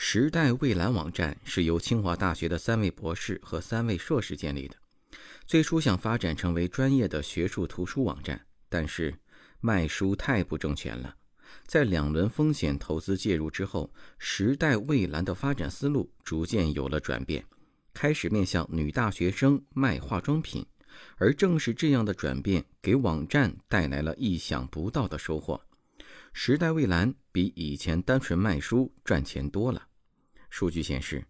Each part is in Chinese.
时代蔚蓝网站是由清华大学的三位博士和三位硕士建立的。最初想发展成为专业的学术图书网站，但是卖书太不挣钱了。在两轮风险投资介入之后，时代蔚蓝的发展思路逐渐有了转变，开始面向女大学生卖化妆品。而正是这样的转变，给网站带来了意想不到的收获。时代蔚蓝比以前单纯卖书赚钱多了。数据显示，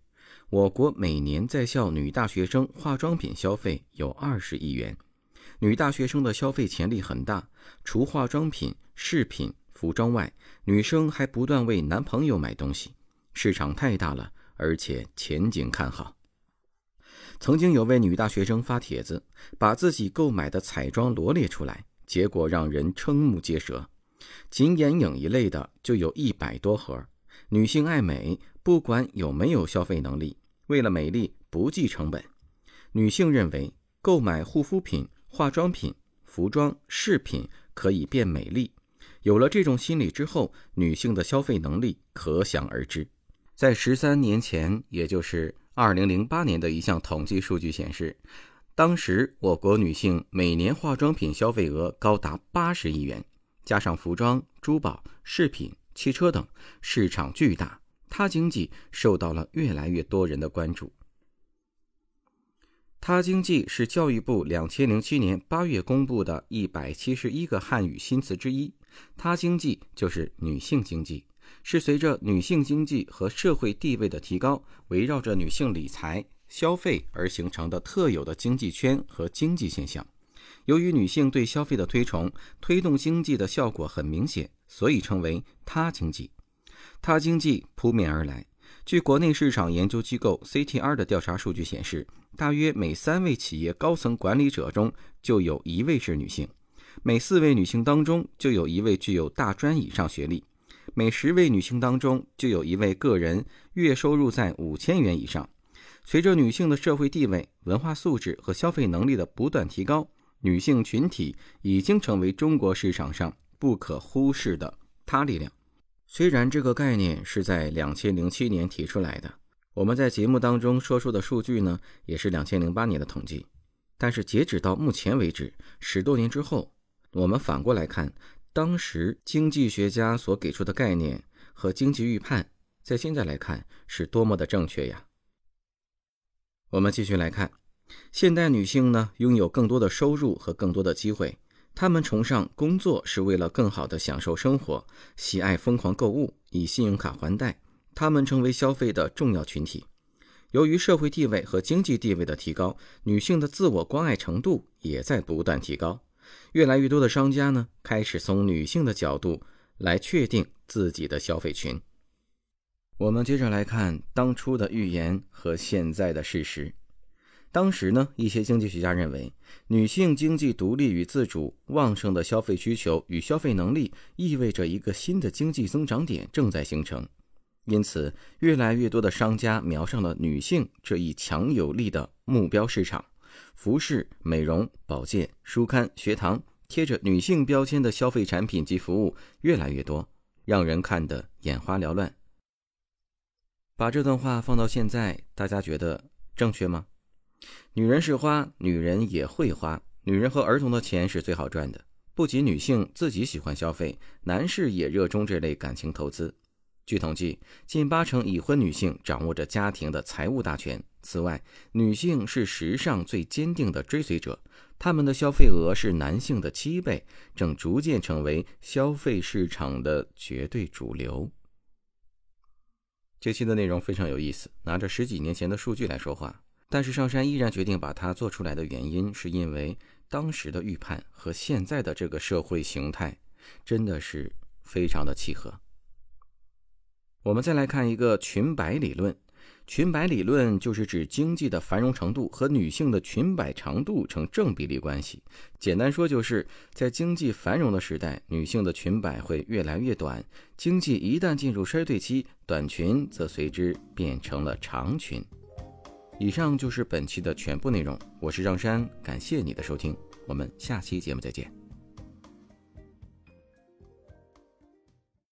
我国每年在校女大学生化妆品消费有二十亿元。女大学生的消费潜力很大，除化妆品、饰品、服装外，女生还不断为男朋友买东西，市场太大了，而且前景看好。曾经有位女大学生发帖子，把自己购买的彩妆罗列出来，结果让人瞠目结舌。仅眼影一类的就有一百多盒。女性爱美，不管有没有消费能力，为了美丽不计成本。女性认为购买护肤品、化妆品、服装、饰品可以变美丽。有了这种心理之后，女性的消费能力可想而知。在十三年前，也就是二零零八年的一项统计数据显示，当时我国女性每年化妆品消费额高达八十亿元。加上服装、珠宝、饰品、汽车等，市场巨大，她经济受到了越来越多人的关注。她经济是教育部两千零七年八月公布的一百七十一个汉语新词之一。她经济就是女性经济，是随着女性经济和社会地位的提高，围绕着女性理财、消费而形成的特有的经济圈和经济现象。由于女性对消费的推崇，推动经济的效果很明显，所以称为“她经济”。她经济扑面而来。据国内市场研究机构 CTR 的调查数据显示，大约每三位企业高层管理者中就有一位是女性；每四位女性当中就有一位具有大专以上学历；每十位女性当中就有一位个人月收入在五千元以上。随着女性的社会地位、文化素质和消费能力的不断提高，女性群体已经成为中国市场上不可忽视的他力量。虽然这个概念是在两千零七年提出来的，我们在节目当中说出的数据呢，也是两千零八年的统计。但是截止到目前为止，十多年之后，我们反过来看，当时经济学家所给出的概念和经济预判，在现在来看是多么的正确呀！我们继续来看。现代女性呢，拥有更多的收入和更多的机会。他们崇尚工作是为了更好的享受生活，喜爱疯狂购物，以信用卡还贷。他们成为消费的重要群体。由于社会地位和经济地位的提高，女性的自我关爱程度也在不断提高。越来越多的商家呢，开始从女性的角度来确定自己的消费群。我们接着来看当初的预言和现在的事实。当时呢，一些经济学家认为，女性经济独立与自主、旺盛的消费需求与消费能力，意味着一个新的经济增长点正在形成。因此，越来越多的商家瞄上了女性这一强有力的目标市场。服饰、美容、保健、书刊、学堂贴着女性标签的消费产品及服务越来越多，让人看得眼花缭乱。把这段话放到现在，大家觉得正确吗？女人是花，女人也会花。女人和儿童的钱是最好赚的。不仅女性自己喜欢消费，男士也热衷这类感情投资。据统计，近八成已婚女性掌握着家庭的财务大权。此外，女性是时尚最坚定的追随者，她们的消费额是男性的七倍，正逐渐成为消费市场的绝对主流。这期的内容非常有意思，拿着十几年前的数据来说话。但是上山依然决定把它做出来的原因，是因为当时的预判和现在的这个社会形态真的是非常的契合。我们再来看一个裙摆理论。裙摆理论就是指经济的繁荣程度和女性的裙摆长度成正比例关系。简单说，就是在经济繁荣的时代，女性的裙摆会越来越短；经济一旦进入衰退期，短裙则随之变成了长裙。以上就是本期的全部内容，我是让山，感谢你的收听，我们下期节目再见。